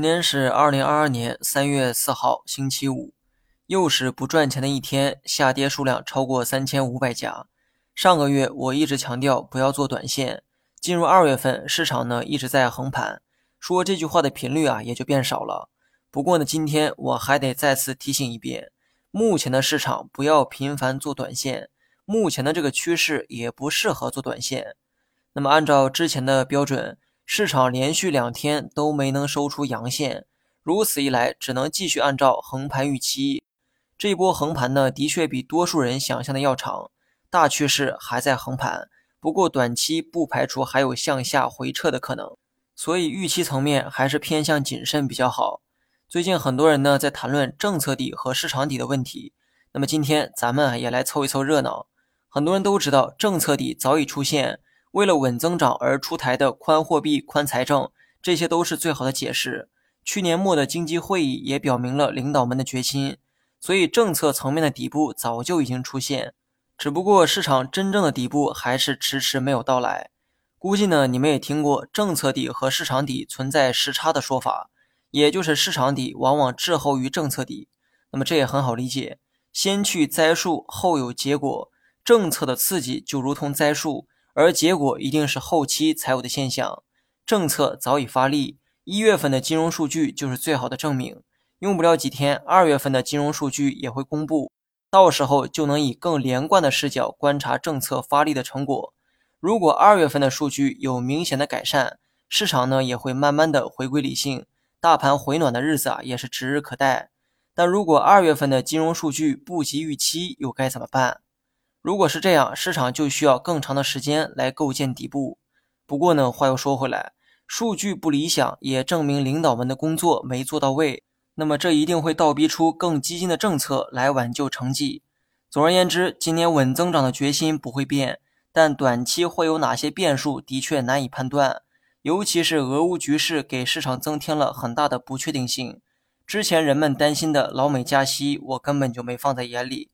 今天是二零二二年三月四号，星期五，又是不赚钱的一天，下跌数量超过三千五百家。上个月我一直强调不要做短线，进入二月份，市场呢一直在横盘，说这句话的频率啊也就变少了。不过呢，今天我还得再次提醒一遍，目前的市场不要频繁做短线，目前的这个趋势也不适合做短线。那么按照之前的标准。市场连续两天都没能收出阳线，如此一来，只能继续按照横盘预期。这一波横盘呢，的确比多数人想象的要长，大趋势还在横盘，不过短期不排除还有向下回撤的可能，所以预期层面还是偏向谨慎比较好。最近很多人呢在谈论政策底和市场底的问题，那么今天咱们也来凑一凑热闹。很多人都知道政策底早已出现。为了稳增长而出台的宽货币、宽财政，这些都是最好的解释。去年末的经济会议也表明了领导们的决心，所以政策层面的底部早就已经出现，只不过市场真正的底部还是迟迟没有到来。估计呢，你们也听过政策底和市场底存在时差的说法，也就是市场底往往滞后于政策底。那么这也很好理解，先去栽树后有结果，政策的刺激就如同栽树。而结果一定是后期才有的现象，政策早已发力，一月份的金融数据就是最好的证明。用不了几天，二月份的金融数据也会公布，到时候就能以更连贯的视角观察政策发力的成果。如果二月份的数据有明显的改善，市场呢也会慢慢的回归理性，大盘回暖的日子啊也是指日可待。但如果二月份的金融数据不及预期，又该怎么办？如果是这样，市场就需要更长的时间来构建底部。不过呢，话又说回来，数据不理想也证明领导们的工作没做到位。那么这一定会倒逼出更激进的政策来挽救成绩。总而言之，今年稳增长的决心不会变，但短期会有哪些变数，的确难以判断。尤其是俄乌局势给市场增添了很大的不确定性。之前人们担心的老美加息，我根本就没放在眼里。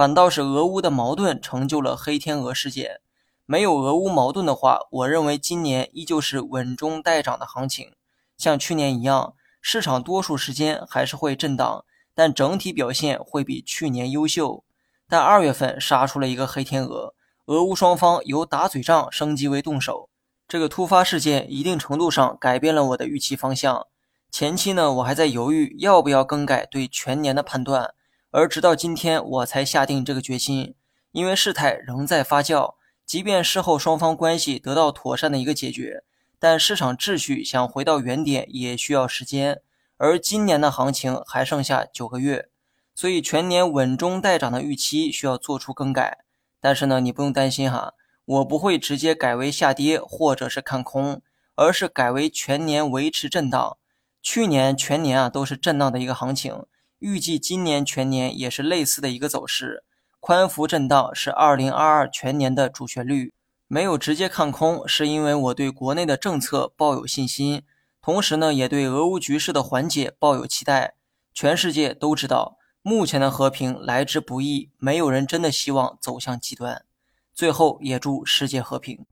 反倒是俄乌的矛盾成就了黑天鹅事件。没有俄乌矛盾的话，我认为今年依旧是稳中带涨的行情，像去年一样，市场多数时间还是会震荡，但整体表现会比去年优秀。但二月份杀出了一个黑天鹅，俄乌双方由打嘴仗升级为动手，这个突发事件一定程度上改变了我的预期方向。前期呢，我还在犹豫要不要更改对全年的判断。而直到今天，我才下定这个决心，因为事态仍在发酵。即便事后双方关系得到妥善的一个解决，但市场秩序想回到原点也需要时间。而今年的行情还剩下九个月，所以全年稳中带涨的预期需要做出更改。但是呢，你不用担心哈，我不会直接改为下跌或者是看空，而是改为全年维持震荡。去年全年啊都是震荡的一个行情。预计今年全年也是类似的一个走势，宽幅震荡是二零二二全年的主旋律。没有直接看空，是因为我对国内的政策抱有信心，同时呢，也对俄乌局势的缓解抱有期待。全世界都知道，目前的和平来之不易，没有人真的希望走向极端。最后，也祝世界和平。